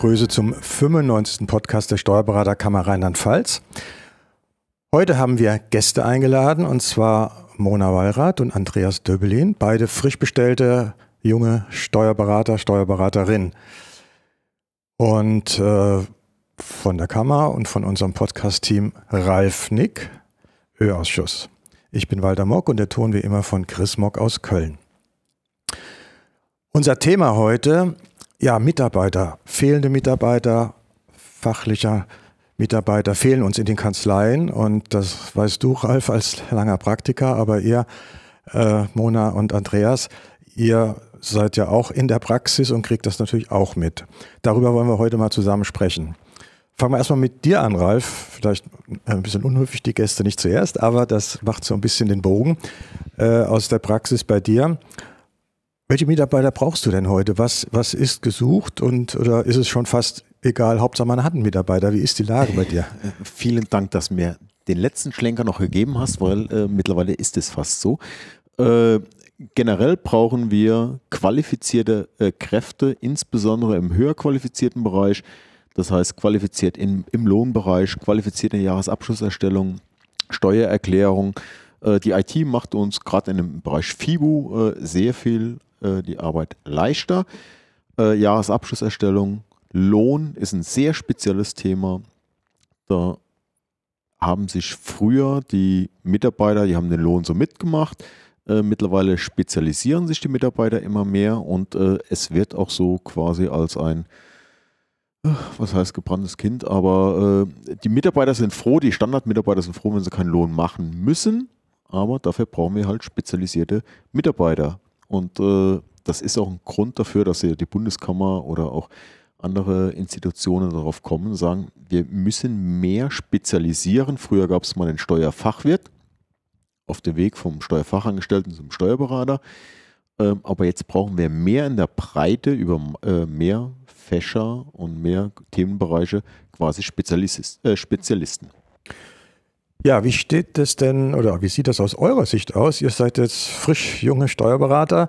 Grüße zum 95. Podcast der Steuerberaterkammer Rheinland-Pfalz. Heute haben wir Gäste eingeladen und zwar Mona Wallrath und Andreas Döbelin, beide frisch bestellte junge Steuerberater, Steuerberaterin. Und äh, von der Kammer und von unserem Podcast-Team Ralf Nick, Ö-Ausschuss. Ich bin Walter Mock und der Ton wie immer von Chris Mock aus Köln. Unser Thema heute, ja, Mitarbeiter, fehlende Mitarbeiter, fachlicher Mitarbeiter fehlen uns in den Kanzleien und das weißt du, Ralf, als langer Praktiker, aber ihr, äh, Mona und Andreas, ihr seid ja auch in der Praxis und kriegt das natürlich auch mit. Darüber wollen wir heute mal zusammen sprechen. Fangen wir erstmal mit dir an, Ralf. Vielleicht ein bisschen unhöflich, die Gäste nicht zuerst, aber das macht so ein bisschen den Bogen äh, aus der Praxis bei dir. Welche Mitarbeiter brauchst du denn heute? Was, was ist gesucht und oder ist es schon fast egal, Hauptsache man hat einen Mitarbeiter? Wie ist die Lage bei dir? Äh, vielen Dank, dass du mir den letzten Schlenker noch gegeben hast, weil äh, mittlerweile ist es fast so. Äh, generell brauchen wir qualifizierte äh, Kräfte, insbesondere im höher qualifizierten Bereich. Das heißt, qualifiziert in, im Lohnbereich, qualifizierte Jahresabschlusserstellung, Steuererklärung. Äh, die IT macht uns gerade in dem Bereich FIBU äh, sehr viel äh, die Arbeit leichter. Jahresabschlusserstellung, Lohn ist ein sehr spezielles Thema. Da haben sich früher die Mitarbeiter, die haben den Lohn so mitgemacht. Äh, mittlerweile spezialisieren sich die Mitarbeiter immer mehr und äh, es wird auch so quasi als ein, äh, was heißt gebranntes Kind, aber äh, die Mitarbeiter sind froh, die Standardmitarbeiter sind froh, wenn sie keinen Lohn machen müssen, aber dafür brauchen wir halt spezialisierte Mitarbeiter. Und äh, das ist auch ein Grund dafür, dass die Bundeskammer oder auch andere Institutionen darauf kommen und sagen, wir müssen mehr spezialisieren. Früher gab es mal den Steuerfachwirt auf dem Weg vom Steuerfachangestellten zum Steuerberater. Ähm, aber jetzt brauchen wir mehr in der Breite über äh, mehr Fächer und mehr Themenbereiche, quasi Spezialist, äh, Spezialisten. Ja, wie steht das denn oder wie sieht das aus eurer Sicht aus? Ihr seid jetzt frisch junge Steuerberater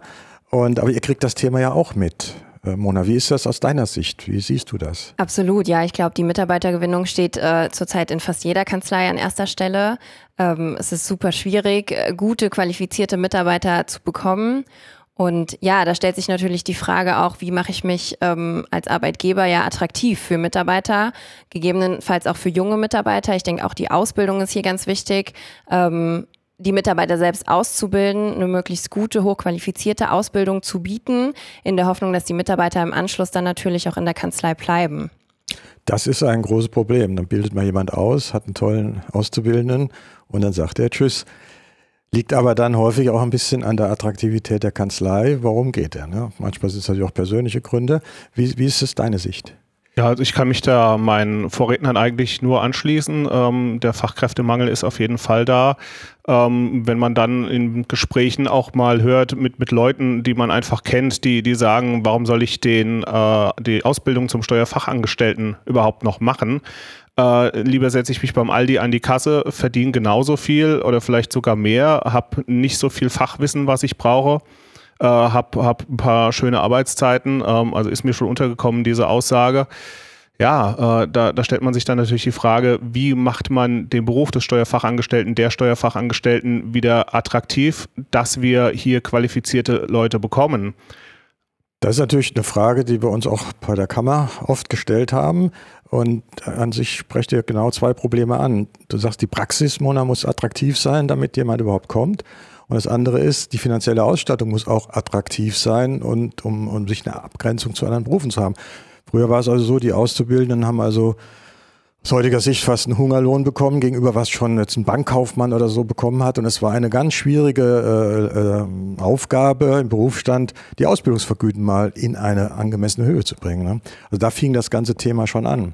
und aber ihr kriegt das Thema ja auch mit. Äh, Mona, wie ist das aus deiner Sicht? Wie siehst du das? Absolut, ja. Ich glaube, die Mitarbeitergewinnung steht äh, zurzeit in fast jeder Kanzlei an erster Stelle. Ähm, es ist super schwierig, äh, gute, qualifizierte Mitarbeiter zu bekommen. Und ja, da stellt sich natürlich die Frage auch, wie mache ich mich ähm, als Arbeitgeber ja attraktiv für Mitarbeiter, gegebenenfalls auch für junge Mitarbeiter. Ich denke, auch die Ausbildung ist hier ganz wichtig. Ähm, die Mitarbeiter selbst auszubilden, eine möglichst gute, hochqualifizierte Ausbildung zu bieten, in der Hoffnung, dass die Mitarbeiter im Anschluss dann natürlich auch in der Kanzlei bleiben. Das ist ein großes Problem. Dann bildet man jemand aus, hat einen tollen Auszubildenden und dann sagt er Tschüss. Liegt aber dann häufig auch ein bisschen an der Attraktivität der Kanzlei. Warum geht er? Ne? Manchmal sind es natürlich auch persönliche Gründe. Wie, wie ist es deine Sicht? Ja, also ich kann mich da meinen Vorrednern eigentlich nur anschließen. Ähm, der Fachkräftemangel ist auf jeden Fall da. Ähm, wenn man dann in Gesprächen auch mal hört mit, mit Leuten, die man einfach kennt, die, die sagen, warum soll ich den, äh, die Ausbildung zum Steuerfachangestellten überhaupt noch machen? Äh, lieber setze ich mich beim Aldi an die Kasse, verdiene genauso viel oder vielleicht sogar mehr, habe nicht so viel Fachwissen, was ich brauche äh, habe hab ein paar schöne Arbeitszeiten, ähm, also ist mir schon untergekommen, diese Aussage. Ja, äh, da, da stellt man sich dann natürlich die Frage, wie macht man den Beruf des Steuerfachangestellten, der Steuerfachangestellten wieder attraktiv, dass wir hier qualifizierte Leute bekommen? Das ist natürlich eine Frage, die wir uns auch bei der Kammer oft gestellt haben. Und an sich sprecht ihr genau zwei Probleme an. Du sagst, die Praxis, Mona, muss attraktiv sein, damit jemand überhaupt kommt. Und das andere ist, die finanzielle Ausstattung muss auch attraktiv sein und um, um sich eine Abgrenzung zu anderen Berufen zu haben. Früher war es also so, die Auszubildenden haben also aus heutiger Sicht fast einen Hungerlohn bekommen, gegenüber was schon jetzt ein Bankkaufmann oder so bekommen hat. Und es war eine ganz schwierige äh, äh, Aufgabe im Berufsstand, die Ausbildungsvergüten mal in eine angemessene Höhe zu bringen. Ne? Also da fing das ganze Thema schon an.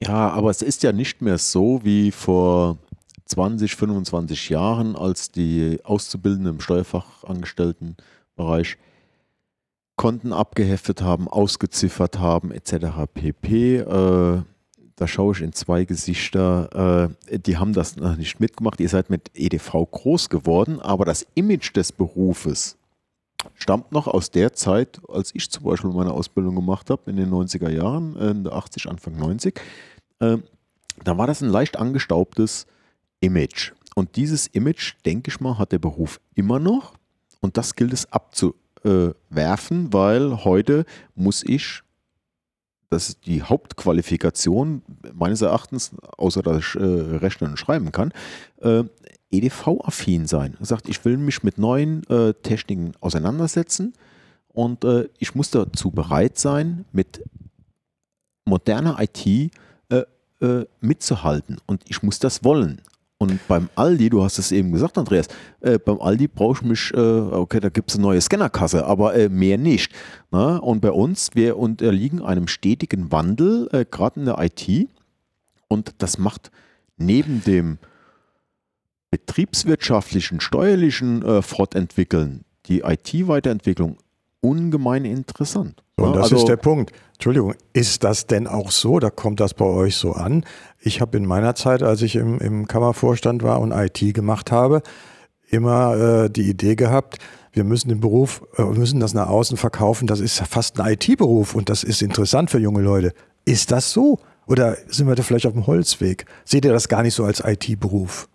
Ja, aber es ist ja nicht mehr so wie vor 20, 25 Jahren, als die Auszubildenden im Steuerfachangestelltenbereich Konten abgeheftet haben, ausgeziffert haben, etc. pp. Äh, da schaue ich in zwei Gesichter, äh, die haben das noch nicht mitgemacht. Ihr seid mit EDV groß geworden, aber das Image des Berufes stammt noch aus der Zeit, als ich zum Beispiel meine Ausbildung gemacht habe, in den 90er Jahren, Ende 80, Anfang 90. Äh, da war das ein leicht angestaubtes Image. Und dieses Image, denke ich mal, hat der Beruf immer noch. Und das gilt es abzuwerfen, weil heute muss ich, das ist die Hauptqualifikation meines Erachtens, außer dass ich äh, rechnen und schreiben kann, äh, EDV-affin sein. Er sagt, ich will mich mit neuen äh, Techniken auseinandersetzen und äh, ich muss dazu bereit sein, mit moderner IT äh, äh, mitzuhalten. Und ich muss das wollen. Und beim Aldi, du hast es eben gesagt, Andreas, äh, beim Aldi brauche ich mich, äh, okay, da gibt es eine neue Scannerkasse, aber äh, mehr nicht. Na? Und bei uns, wir unterliegen einem stetigen Wandel, äh, gerade in der IT. Und das macht neben dem betriebswirtschaftlichen, steuerlichen äh, Fortentwickeln die IT-Weiterentwicklung ungemein interessant. Und das also, ist der Punkt. Entschuldigung, ist das denn auch so? Da kommt das bei euch so an? Ich habe in meiner Zeit, als ich im, im Kammervorstand war und IT gemacht habe, immer äh, die Idee gehabt, wir müssen den Beruf, äh, müssen das nach außen verkaufen. Das ist fast ein IT-Beruf und das ist interessant für junge Leute. Ist das so? Oder sind wir da vielleicht auf dem Holzweg? Seht ihr das gar nicht so als IT-Beruf?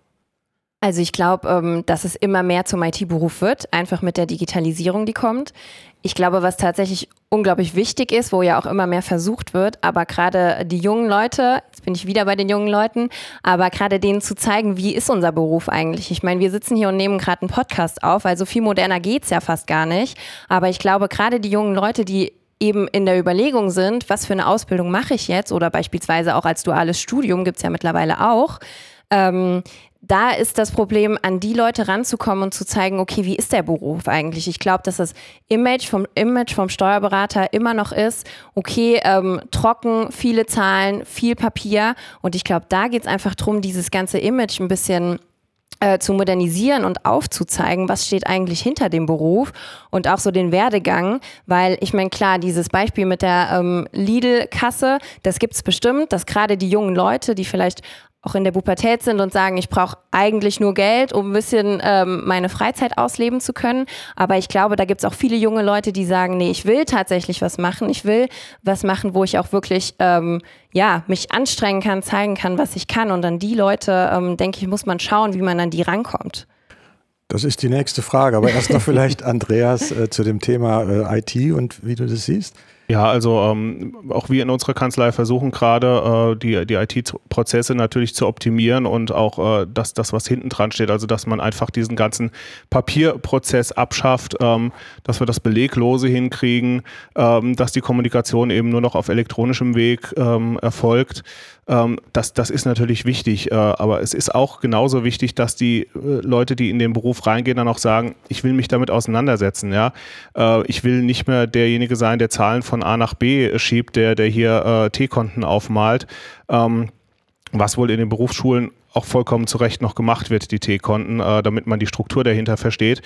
Also ich glaube, ähm, dass es immer mehr zum IT-Beruf wird, einfach mit der Digitalisierung, die kommt. Ich glaube, was tatsächlich unglaublich wichtig ist, wo ja auch immer mehr versucht wird, aber gerade die jungen Leute, jetzt bin ich wieder bei den jungen Leuten, aber gerade denen zu zeigen, wie ist unser Beruf eigentlich? Ich meine, wir sitzen hier und nehmen gerade einen Podcast auf, also viel moderner geht's ja fast gar nicht. Aber ich glaube, gerade die jungen Leute, die eben in der Überlegung sind, was für eine Ausbildung mache ich jetzt oder beispielsweise auch als duales Studium gibt's ja mittlerweile auch, ähm, da ist das Problem, an die Leute ranzukommen und zu zeigen, okay, wie ist der Beruf eigentlich? Ich glaube, dass das Image vom Image vom Steuerberater immer noch ist, okay, ähm, trocken, viele Zahlen, viel Papier. Und ich glaube, da geht es einfach darum, dieses ganze Image ein bisschen äh, zu modernisieren und aufzuzeigen, was steht eigentlich hinter dem Beruf und auch so den Werdegang, weil ich meine, klar, dieses Beispiel mit der ähm, Lidl-Kasse, das gibt es bestimmt, dass gerade die jungen Leute, die vielleicht auch in der Pubertät sind und sagen, ich brauche eigentlich nur Geld, um ein bisschen ähm, meine Freizeit ausleben zu können. Aber ich glaube, da gibt es auch viele junge Leute, die sagen, nee, ich will tatsächlich was machen. Ich will was machen, wo ich auch wirklich ähm, ja, mich anstrengen kann, zeigen kann, was ich kann. Und an die Leute, ähm, denke ich, muss man schauen, wie man an die rankommt. Das ist die nächste Frage. Aber erst noch vielleicht, Andreas, äh, zu dem Thema äh, IT und wie du das siehst. Ja, also ähm, auch wir in unserer Kanzlei versuchen gerade äh, die, die IT-Prozesse natürlich zu optimieren und auch äh, das, das, was hinten dran steht, also dass man einfach diesen ganzen Papierprozess abschafft, ähm, dass wir das Beleglose hinkriegen, ähm, dass die Kommunikation eben nur noch auf elektronischem Weg ähm, erfolgt. Ähm, das, das ist natürlich wichtig, äh, aber es ist auch genauso wichtig, dass die äh, Leute, die in den Beruf reingehen, dann auch sagen, ich will mich damit auseinandersetzen. Ja? Äh, ich will nicht mehr derjenige sein, der Zahlen von A nach B schiebt, der, der hier äh, T-Konten aufmalt. Ähm, was wohl in den Berufsschulen auch vollkommen zu Recht noch gemacht wird, die T-Konten, äh, damit man die Struktur dahinter versteht.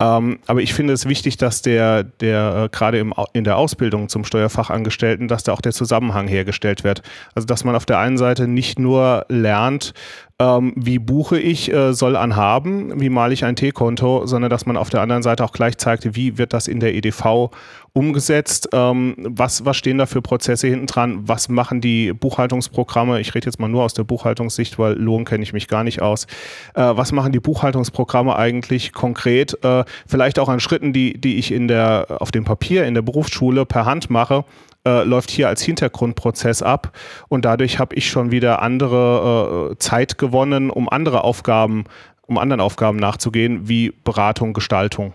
Ähm, aber ich finde es wichtig, dass der, der äh, gerade in der Ausbildung zum Steuerfachangestellten, dass da auch der Zusammenhang hergestellt wird. Also dass man auf der einen Seite nicht nur lernt, ähm, wie buche ich äh, soll anhaben, wie male ich ein T-Konto, sondern dass man auf der anderen Seite auch gleich zeigt, wie wird das in der EDV umgesetzt, ähm, was, was stehen da für Prozesse hinten dran, was machen die Buchhaltungsprogramme, ich rede jetzt mal nur aus der Buchhaltungssicht, weil Lohn kenne ich mich gar nicht aus, äh, was machen die Buchhaltungsprogramme eigentlich konkret, äh, vielleicht auch an Schritten, die, die ich in der, auf dem Papier in der Berufsschule per Hand mache, äh, läuft hier als Hintergrundprozess ab und dadurch habe ich schon wieder andere äh, Zeit gewonnen, um andere Aufgaben, um anderen Aufgaben nachzugehen, wie Beratung, Gestaltung.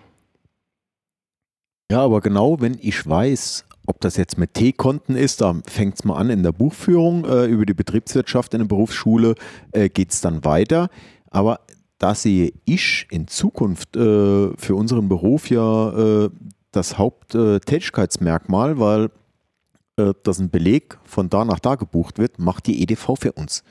Ja, aber genau, wenn ich weiß, ob das jetzt mit T-Konten ist, da fängt es mal an in der Buchführung, äh, über die Betriebswirtschaft in der Berufsschule äh, geht es dann weiter. Aber da sehe ich in Zukunft äh, für unseren Beruf ja äh, das Haupttätigkeitsmerkmal, weil äh, dass ein Beleg von da nach da gebucht wird, macht die EDV für uns.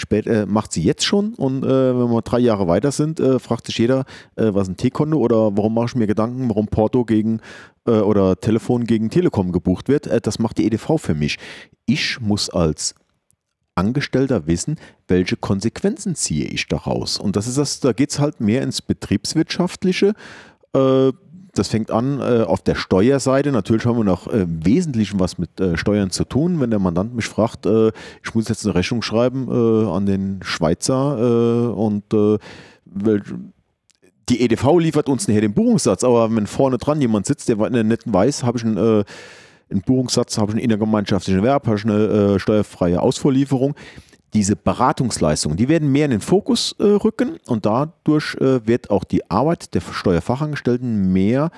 Spät, äh, macht sie jetzt schon und äh, wenn wir drei Jahre weiter sind, äh, fragt sich jeder, äh, was ein T-Konto oder warum mache ich mir Gedanken, warum Porto gegen äh, oder Telefon gegen Telekom gebucht wird. das macht die EDV für mich. Ich muss als Angestellter wissen, welche Konsequenzen ziehe ich daraus. Und das ist das, da geht es halt mehr ins Betriebswirtschaftliche das fängt an äh, auf der Steuerseite. Natürlich haben wir noch äh, im Wesentlichen was mit äh, Steuern zu tun. Wenn der Mandant mich fragt, äh, ich muss jetzt eine Rechnung schreiben äh, an den Schweizer äh, und die EDV liefert uns nachher den Buchungssatz, aber wenn vorne dran jemand sitzt, der nicht weiß, habe ich einen, einen Buchungssatz, habe ich einen innergemeinschaftlichen Erwerb, habe ich eine steuerfreie Ausfuhrlieferung diese Beratungsleistungen, die werden mehr in den Fokus äh, rücken und dadurch äh, wird auch die Arbeit der Steuerfachangestellten mehr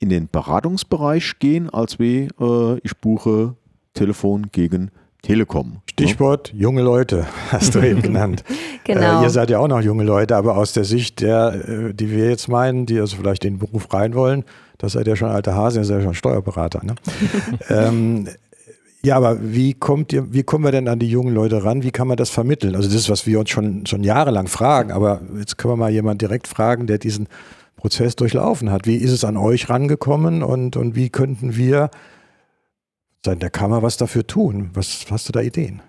in den Beratungsbereich gehen, als wie äh, ich buche Telefon gegen Telekom. Stichwort ja? junge Leute, hast du eben genannt. genau. Äh, ihr seid ja auch noch junge Leute, aber aus der Sicht der, äh, die wir jetzt meinen, die also vielleicht in den Beruf rein wollen, das seid ihr schon alter Hase, ihr seid ja schon Steuerberater. Ne? ähm, ja, aber wie kommt ihr, wie kommen wir denn an die jungen Leute ran? Wie kann man das vermitteln? Also das ist, was wir uns schon, schon jahrelang fragen, aber jetzt können wir mal jemanden direkt fragen, der diesen Prozess durchlaufen hat. Wie ist es an euch rangekommen und, und wie könnten wir seit der Kammer was dafür tun? Was hast du da Ideen?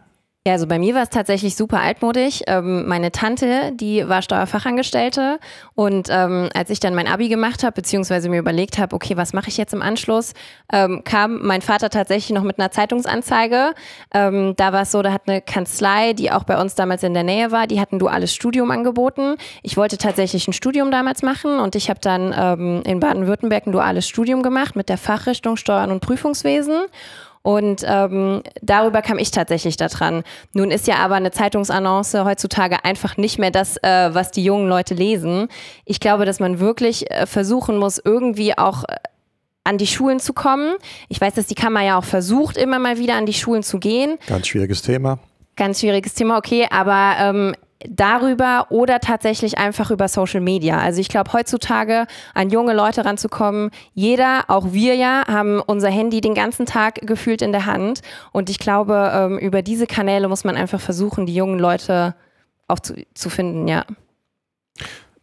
Ja, also bei mir war es tatsächlich super altmodisch. Ähm, meine Tante, die war Steuerfachangestellte und ähm, als ich dann mein Abi gemacht habe, beziehungsweise mir überlegt habe, okay, was mache ich jetzt im Anschluss, ähm, kam mein Vater tatsächlich noch mit einer Zeitungsanzeige. Ähm, da war es so, da hat eine Kanzlei, die auch bei uns damals in der Nähe war, die hat ein duales Studium angeboten. Ich wollte tatsächlich ein Studium damals machen und ich habe dann ähm, in Baden-Württemberg ein duales Studium gemacht mit der Fachrichtung Steuern und Prüfungswesen. Und ähm, darüber kam ich tatsächlich daran. Nun ist ja aber eine Zeitungsannonce heutzutage einfach nicht mehr das, äh, was die jungen Leute lesen. Ich glaube, dass man wirklich äh, versuchen muss, irgendwie auch äh, an die Schulen zu kommen. Ich weiß, dass die Kammer ja auch versucht, immer mal wieder an die Schulen zu gehen. Ganz schwieriges Thema. Ganz schwieriges Thema, okay, aber ähm, darüber oder tatsächlich einfach über Social Media. Also ich glaube, heutzutage an junge Leute ranzukommen, jeder, auch wir ja, haben unser Handy den ganzen Tag gefühlt in der Hand. Und ich glaube, ähm, über diese Kanäle muss man einfach versuchen, die jungen Leute auch zu, zu finden, ja.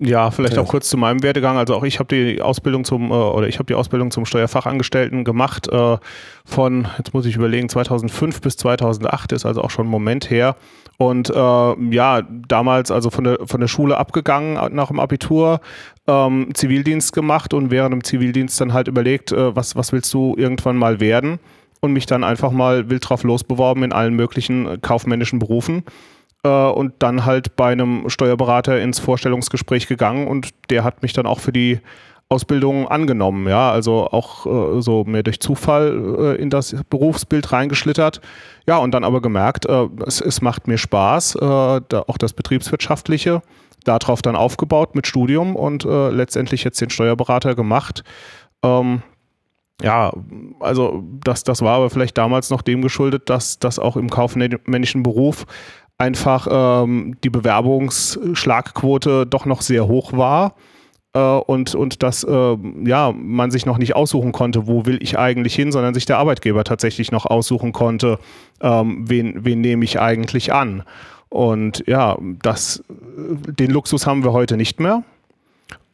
Ja, vielleicht auch kurz zu meinem Werdegang. Also auch ich habe die Ausbildung zum äh, oder ich habe die Ausbildung zum Steuerfachangestellten gemacht äh, von jetzt muss ich überlegen 2005 bis 2008 ist also auch schon ein Moment her. Und äh, ja, damals also von der, von der Schule abgegangen nach dem Abitur, ähm, Zivildienst gemacht und während dem Zivildienst dann halt überlegt, äh, was, was willst du irgendwann mal werden? Und mich dann einfach mal wild drauf losbeworben in allen möglichen kaufmännischen Berufen. Äh, und dann halt bei einem Steuerberater ins Vorstellungsgespräch gegangen und der hat mich dann auch für die Ausbildung angenommen, ja, also auch äh, so mehr durch Zufall äh, in das Berufsbild reingeschlittert. Ja, und dann aber gemerkt, äh, es, es, macht mir Spaß, äh, da auch das Betriebswirtschaftliche, darauf dann aufgebaut mit Studium und äh, letztendlich jetzt den Steuerberater gemacht. Ähm, ja, also das, das war aber vielleicht damals noch dem geschuldet, dass das auch im kaufmännischen Beruf einfach ähm, die Bewerbungsschlagquote doch noch sehr hoch war äh, und, und dass äh, ja, man sich noch nicht aussuchen konnte, wo will ich eigentlich hin, sondern sich der Arbeitgeber tatsächlich noch aussuchen konnte, ähm, wen, wen nehme ich eigentlich an. Und ja, das, den Luxus haben wir heute nicht mehr.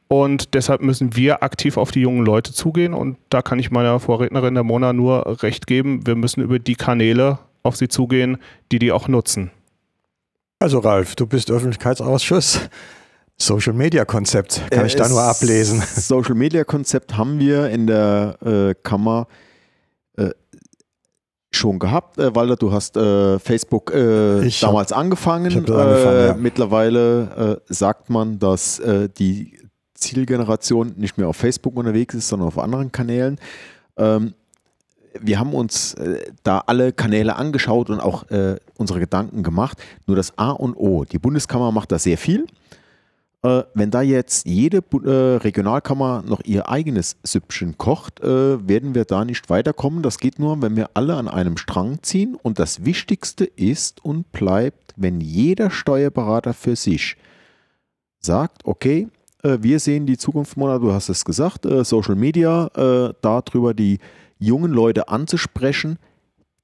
Und deshalb müssen wir aktiv auf die jungen Leute zugehen. Und da kann ich meiner Vorrednerin der Mona nur recht geben. Wir müssen über die Kanäle auf sie zugehen, die die auch nutzen. Also Ralf, du bist Öffentlichkeitsausschuss. Social Media Konzept kann äh, ich da nur ablesen. Social Media Konzept haben wir in der äh, Kammer äh, schon gehabt. Äh, Walter, du hast äh, Facebook äh, damals hab, angefangen. angefangen ja. Mittlerweile sagt man, dass die Zielgeneration nicht mehr auf Facebook unterwegs ist, sondern auf anderen Kanälen. Ähm, wir haben uns äh, da alle Kanäle angeschaut und auch äh, unsere Gedanken gemacht. Nur das A und O, die Bundeskammer macht da sehr viel. Äh, wenn da jetzt jede äh, Regionalkammer noch ihr eigenes Süppchen kocht, äh, werden wir da nicht weiterkommen. Das geht nur, wenn wir alle an einem Strang ziehen. Und das Wichtigste ist und bleibt, wenn jeder Steuerberater für sich sagt, okay, äh, wir sehen die Zukunft, Mona, du hast es gesagt, Social Media, darüber die jungen Leute anzusprechen,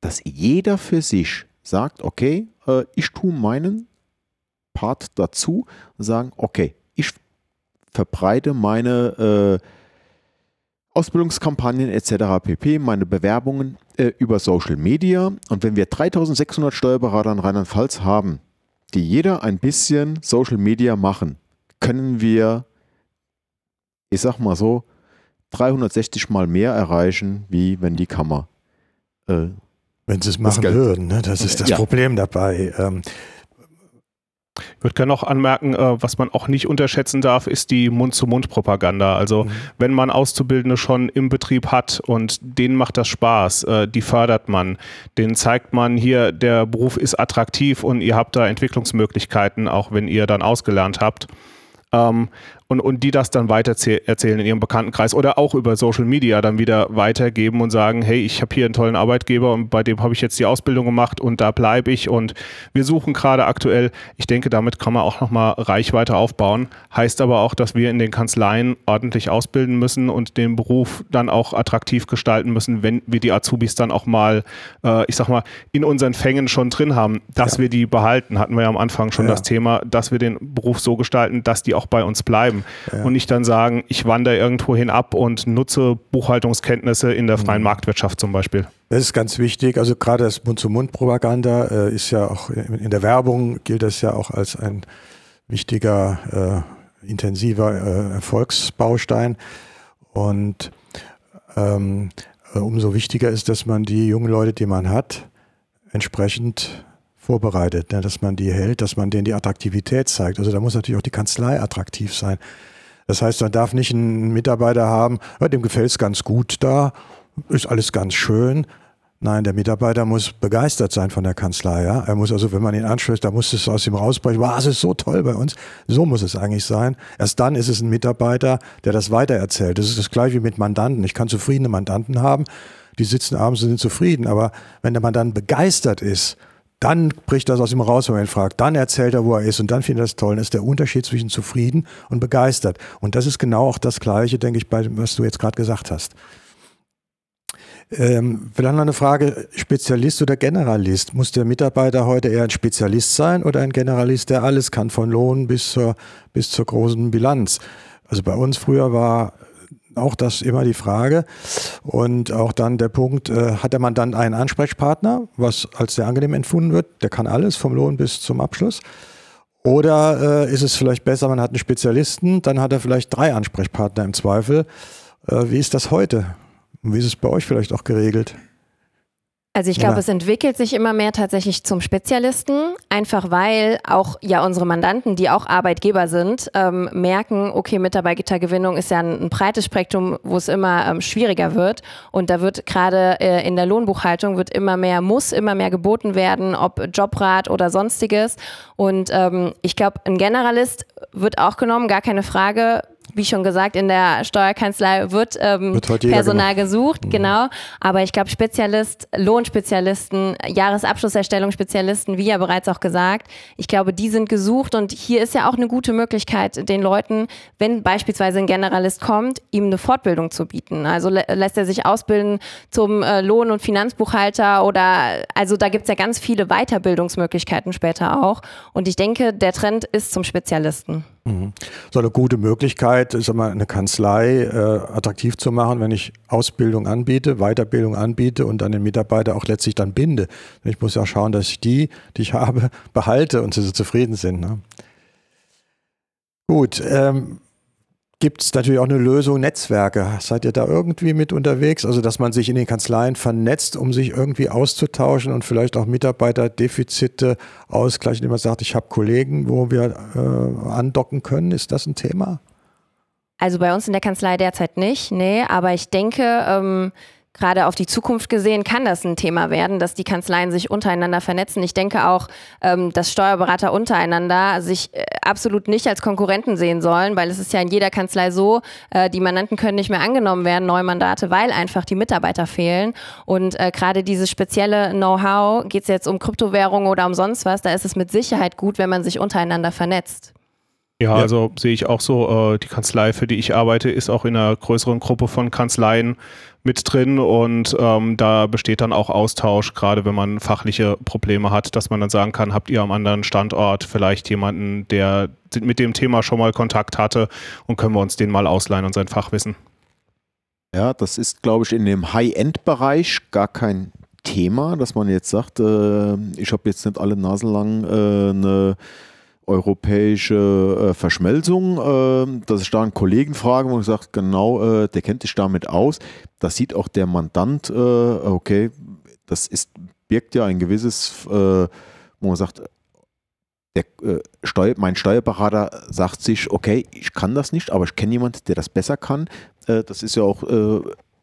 dass jeder für sich sagt, okay, äh, ich tue meinen Part dazu und sagen, okay, ich verbreite meine äh, Ausbildungskampagnen etc. pp, meine Bewerbungen äh, über Social Media. Und wenn wir 3600 Steuerberater in Rheinland-Pfalz haben, die jeder ein bisschen Social Media machen, können wir, ich sag mal so, 360 mal mehr erreichen, wie wenn die Kammer. Äh, wenn sie es machen würden, ne? das ist das ja. Problem dabei. Ähm, ich würde gerne noch anmerken, äh, was man auch nicht unterschätzen darf, ist die Mund-zu-Mund-Propaganda. Also mhm. wenn man Auszubildende schon im Betrieb hat und denen macht das Spaß, äh, die fördert man, denen zeigt man hier, der Beruf ist attraktiv und ihr habt da Entwicklungsmöglichkeiten, auch wenn ihr dann ausgelernt habt. Und, und die das dann weiter erzählen in ihrem Bekanntenkreis oder auch über Social Media dann wieder weitergeben und sagen, hey, ich habe hier einen tollen Arbeitgeber und bei dem habe ich jetzt die Ausbildung gemacht und da bleibe ich und wir suchen gerade aktuell. Ich denke, damit kann man auch nochmal Reichweite aufbauen. Heißt aber auch, dass wir in den Kanzleien ordentlich ausbilden müssen und den Beruf dann auch attraktiv gestalten müssen, wenn wir die Azubis dann auch mal, äh, ich sag mal, in unseren Fängen schon drin haben, dass ja. wir die behalten. Hatten wir ja am Anfang schon ja. das Thema, dass wir den Beruf so gestalten, dass die auch bei uns bleiben ja. und nicht dann sagen, ich wandere irgendwo hin ab und nutze Buchhaltungskenntnisse in der freien mhm. Marktwirtschaft zum Beispiel. Das ist ganz wichtig. Also gerade das Mund-zu-Mund-Propaganda äh, ist ja auch in der Werbung gilt das ja auch als ein wichtiger, äh, intensiver äh, Erfolgsbaustein. Und ähm, äh, umso wichtiger ist, dass man die jungen Leute, die man hat, entsprechend vorbereitet, ne, dass man die hält, dass man denen die Attraktivität zeigt. Also da muss natürlich auch die Kanzlei attraktiv sein. Das heißt, man darf nicht einen Mitarbeiter haben, ja, dem gefällt es ganz gut da, ist alles ganz schön. Nein, der Mitarbeiter muss begeistert sein von der Kanzlei. Ja? Er muss also, wenn man ihn anspricht, da muss es aus ihm rausbrechen. Wow, es ist so toll bei uns. So muss es eigentlich sein. Erst dann ist es ein Mitarbeiter, der das weitererzählt. Das ist das gleiche wie mit Mandanten. Ich kann zufriedene Mandanten haben, die sitzen abends und sind zufrieden. Aber wenn der Mandant begeistert ist dann bricht das aus ihm raus, wenn man ihn fragt. Dann erzählt er, wo er ist und dann findet er das toll. Das ist der Unterschied zwischen zufrieden und begeistert. Und das ist genau auch das Gleiche, denke ich, bei was du jetzt gerade gesagt hast. Ähm, vielleicht noch eine Frage, Spezialist oder Generalist? Muss der Mitarbeiter heute eher ein Spezialist sein oder ein Generalist, der alles kann, von Lohn bis zur, bis zur großen Bilanz? Also bei uns früher war auch das immer die Frage. Und auch dann der Punkt, äh, hat der Mandant einen Ansprechpartner, was als sehr angenehm empfunden wird, der kann alles vom Lohn bis zum Abschluss. Oder äh, ist es vielleicht besser, man hat einen Spezialisten, dann hat er vielleicht drei Ansprechpartner im Zweifel. Äh, wie ist das heute? Und wie ist es bei euch vielleicht auch geregelt? Also ich glaube, ja. es entwickelt sich immer mehr tatsächlich zum Spezialisten, einfach weil auch ja unsere Mandanten, die auch Arbeitgeber sind, ähm, merken, okay, Mitarbeitergewinnung ist ja ein, ein breites Spektrum, wo es immer ähm, schwieriger wird. Und da wird gerade äh, in der Lohnbuchhaltung wird immer mehr, muss immer mehr geboten werden, ob Jobrat oder sonstiges. Und ähm, ich glaube, ein Generalist wird auch genommen, gar keine Frage wie schon gesagt, in der Steuerkanzlei wird, ähm, wird Personal gesucht, mhm. genau. Aber ich glaube, Spezialist, Lohnspezialisten, Jahresabschlusserstellungsspezialisten, wie ja bereits auch gesagt, ich glaube, die sind gesucht und hier ist ja auch eine gute Möglichkeit, den Leuten, wenn beispielsweise ein Generalist kommt, ihm eine Fortbildung zu bieten. Also lä lässt er sich ausbilden zum äh, Lohn- und Finanzbuchhalter oder, also da gibt es ja ganz viele Weiterbildungsmöglichkeiten später auch. Und ich denke, der Trend ist zum Spezialisten. Mhm. So eine gute Möglichkeit, sag mal, eine Kanzlei äh, attraktiv zu machen, wenn ich Ausbildung anbiete, Weiterbildung anbiete und dann den Mitarbeiter auch letztlich dann binde. Ich muss ja schauen, dass ich die, die ich habe, behalte und sie so zufrieden sind. Ne? Gut, ähm, gibt es natürlich auch eine Lösung Netzwerke. Seid ihr da irgendwie mit unterwegs? Also, dass man sich in den Kanzleien vernetzt, um sich irgendwie auszutauschen und vielleicht auch Mitarbeiterdefizite ausgleichen, indem man sagt, ich habe Kollegen, wo wir äh, andocken können. Ist das ein Thema? Also bei uns in der Kanzlei derzeit nicht, nee, aber ich denke, ähm, gerade auf die Zukunft gesehen kann das ein Thema werden, dass die Kanzleien sich untereinander vernetzen. Ich denke auch, ähm, dass Steuerberater untereinander sich äh, absolut nicht als Konkurrenten sehen sollen, weil es ist ja in jeder Kanzlei so, äh, die Mandanten können nicht mehr angenommen werden, neue Mandate, weil einfach die Mitarbeiter fehlen. Und äh, gerade dieses spezielle Know-how, geht es jetzt um Kryptowährungen oder um sonst was, da ist es mit Sicherheit gut, wenn man sich untereinander vernetzt. Ja, ja, also sehe ich auch so. Äh, die Kanzlei, für die ich arbeite, ist auch in einer größeren Gruppe von Kanzleien mit drin und ähm, da besteht dann auch Austausch, gerade wenn man fachliche Probleme hat, dass man dann sagen kann, habt ihr am anderen Standort vielleicht jemanden, der mit dem Thema schon mal Kontakt hatte und können wir uns den mal ausleihen und sein Fachwissen. Ja, das ist, glaube ich, in dem High-End-Bereich gar kein Thema, dass man jetzt sagt, äh, ich habe jetzt nicht alle Nase lang äh, eine europäische äh, Verschmelzung, äh, dass ich da einen Kollegen frage, wo ich sage, genau, äh, der kennt sich damit aus. Da sieht auch der Mandant, äh, okay, das ist, birgt ja ein gewisses, äh, wo man sagt, der, äh, Steuer, mein Steuerberater sagt sich, okay, ich kann das nicht, aber ich kenne jemanden, der das besser kann. das ist ja auch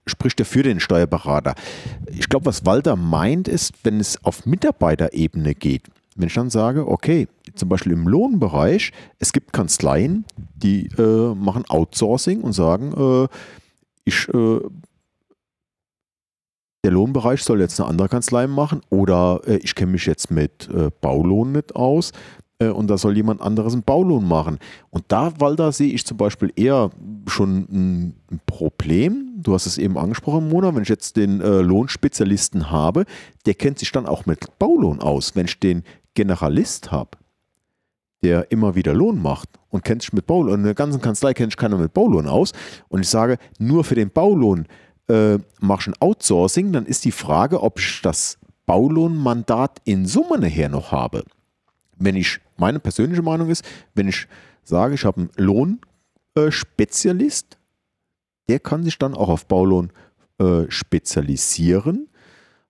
spricht er für den Steuerberater. Ich glaube, was Walter meint, ist, wenn es auf Mitarbeiterebene geht, wenn ich dann sage, okay, zum Beispiel im Lohnbereich, es gibt Kanzleien, die äh, machen Outsourcing und sagen, äh, ich, äh, der Lohnbereich soll jetzt eine andere Kanzlei machen oder äh, ich kenne mich jetzt mit äh, Baulohn nicht aus, äh, und da soll jemand anderes einen Baulohn machen. Und da, Walter, sehe ich zum Beispiel eher schon ein, ein Problem. Du hast es eben angesprochen, Mona, wenn ich jetzt den äh, Lohnspezialisten habe, der kennt sich dann auch mit Baulohn aus. Wenn ich den Generalist habe, der immer wieder Lohn macht und kennt sich mit Baulohn, in der ganzen Kanzlei kennt sich keiner mit Baulohn aus und ich sage, nur für den Baulohn äh, mache ich ein Outsourcing, dann ist die Frage, ob ich das Baulohnmandat in Summe nachher noch habe wenn ich, meine persönliche Meinung ist, wenn ich sage, ich habe einen Lohnspezialist, der kann sich dann auch auf Baulohn äh, spezialisieren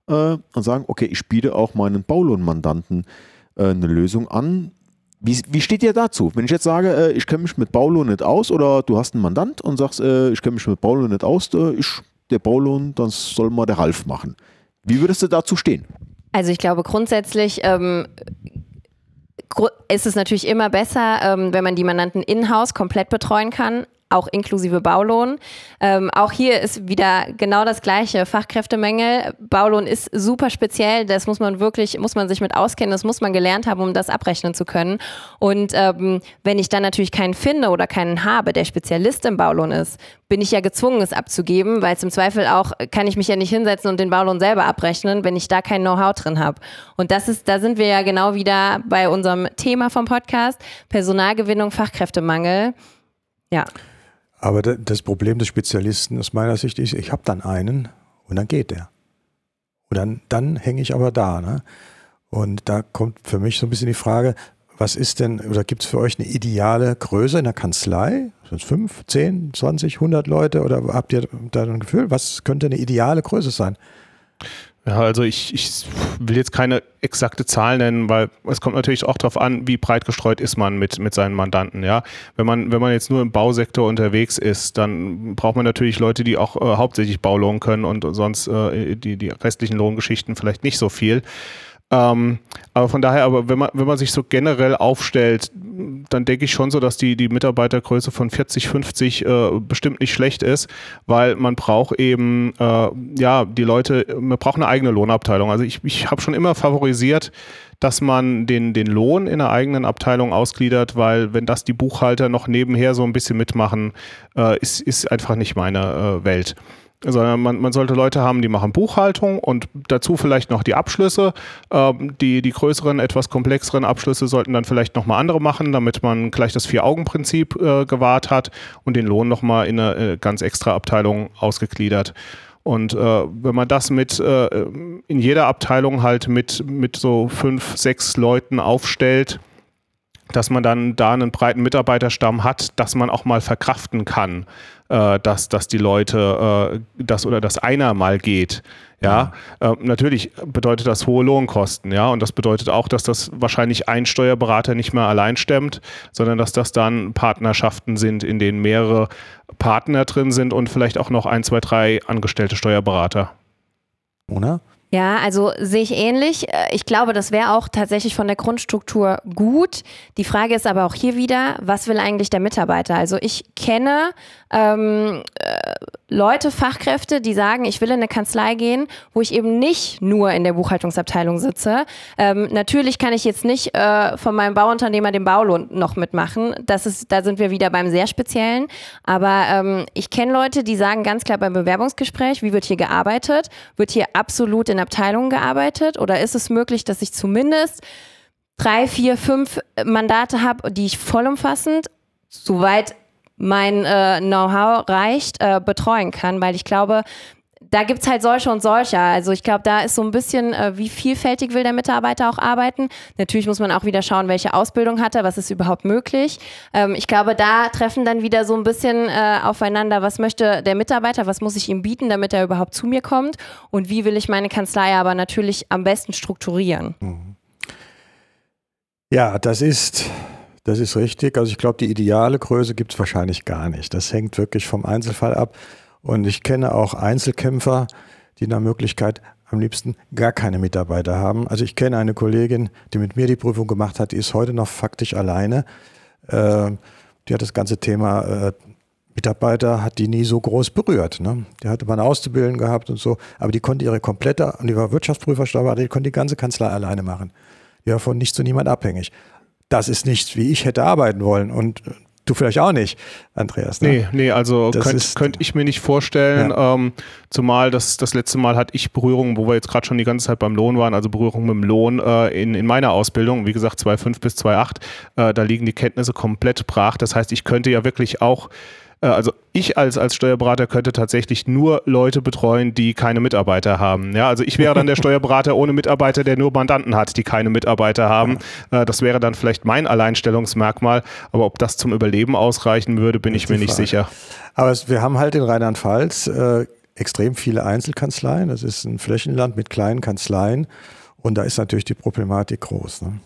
äh, und sagen, okay, ich biete auch meinen Baulohnmandanten äh, eine Lösung an. Wie, wie steht ihr dazu? Wenn ich jetzt sage, äh, ich kenne mich mit Baulohn nicht aus oder du hast einen Mandant und sagst, äh, ich kenne mich mit Baulohn nicht aus, äh, ich, der Baulohn, das soll mal der Ralf machen. Wie würdest du dazu stehen? Also ich glaube grundsätzlich ähm, ist es natürlich immer besser, ähm, wenn man die Mandanten in-house komplett betreuen kann auch inklusive Baulohn. Ähm, auch hier ist wieder genau das gleiche Fachkräftemängel. Baulohn ist super speziell, das muss man wirklich, muss man sich mit auskennen, das muss man gelernt haben, um das abrechnen zu können. Und ähm, wenn ich dann natürlich keinen finde oder keinen habe, der Spezialist im Baulohn ist, bin ich ja gezwungen, es abzugeben, weil es im Zweifel auch, kann ich mich ja nicht hinsetzen und den Baulohn selber abrechnen, wenn ich da kein Know-how drin habe. Und das ist, da sind wir ja genau wieder bei unserem Thema vom Podcast, Personalgewinnung, Fachkräftemangel. Ja. Aber das Problem des Spezialisten aus meiner Sicht ist, ich habe dann einen und dann geht der. Und dann, dann hänge ich aber da. Ne? Und da kommt für mich so ein bisschen die Frage, was ist denn, oder gibt es für euch eine ideale Größe in der Kanzlei? Sind es 5, 10, 20, 100 Leute? Oder habt ihr da ein Gefühl, was könnte eine ideale Größe sein? Ja, also ich, ich will jetzt keine exakte Zahl nennen, weil es kommt natürlich auch darauf an, wie breit gestreut ist man mit, mit seinen Mandanten. Ja, wenn man, wenn man jetzt nur im Bausektor unterwegs ist, dann braucht man natürlich Leute, die auch äh, hauptsächlich Baulohn können und sonst äh, die, die restlichen Lohngeschichten vielleicht nicht so viel. Ähm, aber von daher, aber wenn man, wenn man sich so generell aufstellt, dann denke ich schon so, dass die, die Mitarbeitergröße von 40, 50 äh, bestimmt nicht schlecht ist, weil man braucht eben, äh, ja, die Leute, man braucht eine eigene Lohnabteilung. Also ich, ich habe schon immer favorisiert, dass man den, den Lohn in einer eigenen Abteilung ausgliedert, weil wenn das die Buchhalter noch nebenher so ein bisschen mitmachen, äh, ist, ist einfach nicht meine äh, Welt sondern man, man sollte Leute haben, die machen Buchhaltung und dazu vielleicht noch die Abschlüsse. Ähm, die, die größeren, etwas komplexeren Abschlüsse sollten dann vielleicht nochmal andere machen, damit man gleich das Vier-Augen-Prinzip äh, gewahrt hat und den Lohn nochmal in eine äh, ganz extra Abteilung ausgegliedert. Und äh, wenn man das mit äh, in jeder Abteilung halt mit, mit so fünf, sechs Leuten aufstellt, dass man dann da einen breiten Mitarbeiterstamm hat, dass man auch mal verkraften kann äh, dass, dass die Leute, äh, das oder dass einer mal geht. Ja, äh, natürlich bedeutet das hohe Lohnkosten, ja, und das bedeutet auch, dass das wahrscheinlich ein Steuerberater nicht mehr allein stemmt, sondern dass das dann Partnerschaften sind, in denen mehrere Partner drin sind und vielleicht auch noch ein, zwei, drei angestellte Steuerberater. Oder? Ja, also sehe ich ähnlich. Äh, ich glaube, das wäre auch tatsächlich von der Grundstruktur gut. Die Frage ist aber auch hier wieder, was will eigentlich der Mitarbeiter? Also ich kenne ähm, äh, Leute, Fachkräfte, die sagen, ich will in eine Kanzlei gehen, wo ich eben nicht nur in der Buchhaltungsabteilung sitze. Ähm, natürlich kann ich jetzt nicht äh, von meinem Bauunternehmer den Baulohn noch mitmachen. Das ist, da sind wir wieder beim sehr Speziellen. Aber ähm, ich kenne Leute, die sagen ganz klar beim Bewerbungsgespräch, wie wird hier gearbeitet? Wird hier absolut in Abteilungen gearbeitet? Oder ist es möglich, dass ich zumindest drei, vier, fünf Mandate habe, die ich vollumfassend, soweit mein äh, Know-how reicht, äh, betreuen kann, weil ich glaube, da gibt es halt solche und solche. Also ich glaube, da ist so ein bisschen, äh, wie vielfältig will der Mitarbeiter auch arbeiten. Natürlich muss man auch wieder schauen, welche Ausbildung hat er, was ist überhaupt möglich. Ähm, ich glaube, da treffen dann wieder so ein bisschen äh, aufeinander, was möchte der Mitarbeiter, was muss ich ihm bieten, damit er überhaupt zu mir kommt und wie will ich meine Kanzlei aber natürlich am besten strukturieren. Mhm. Ja, das ist, das ist richtig. Also ich glaube, die ideale Größe gibt es wahrscheinlich gar nicht. Das hängt wirklich vom Einzelfall ab. Und ich kenne auch Einzelkämpfer, die nach Möglichkeit am liebsten gar keine Mitarbeiter haben. Also ich kenne eine Kollegin, die mit mir die Prüfung gemacht hat, die ist heute noch faktisch alleine. Äh, die hat das ganze Thema äh, Mitarbeiter, hat die nie so groß berührt. Ne? Die hatte mal eine Auszubildung gehabt und so, aber die konnte ihre komplette, und die war Wirtschaftsprüfer, die konnte die ganze Kanzlei alleine machen. Die war von nichts zu niemand abhängig. Das ist nichts, wie ich hätte arbeiten wollen. Und Du vielleicht auch nicht, Andreas. Ne? Nee, nee, also könnte könnt ich mir nicht vorstellen. Ja. Ähm, zumal das, das letzte Mal hatte ich Berührung, wo wir jetzt gerade schon die ganze Zeit beim Lohn waren, also Berührung mit dem Lohn äh, in, in meiner Ausbildung, wie gesagt 2,5 bis 2,8. Äh, da liegen die Kenntnisse komplett brach. Das heißt, ich könnte ja wirklich auch also ich als, als Steuerberater könnte tatsächlich nur Leute betreuen, die keine Mitarbeiter haben. Ja, also ich wäre dann der Steuerberater ohne Mitarbeiter, der nur Mandanten hat, die keine Mitarbeiter haben. Ja. Äh, das wäre dann vielleicht mein Alleinstellungsmerkmal. Aber ob das zum Überleben ausreichen würde, bin ich mir nicht Frage. sicher. Aber wir haben halt in Rheinland-Pfalz äh, extrem viele Einzelkanzleien. Das ist ein Flächenland mit kleinen Kanzleien. Und da ist natürlich die Problematik groß. Ne?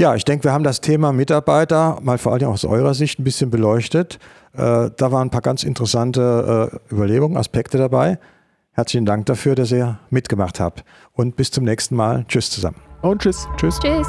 Ja, ich denke, wir haben das Thema Mitarbeiter mal vor allem aus eurer Sicht ein bisschen beleuchtet. Äh, da waren ein paar ganz interessante äh, Überlegungen, Aspekte dabei. Herzlichen Dank dafür, dass ihr mitgemacht habt. Und bis zum nächsten Mal. Tschüss zusammen. Und tschüss. Tschüss. Tschüss.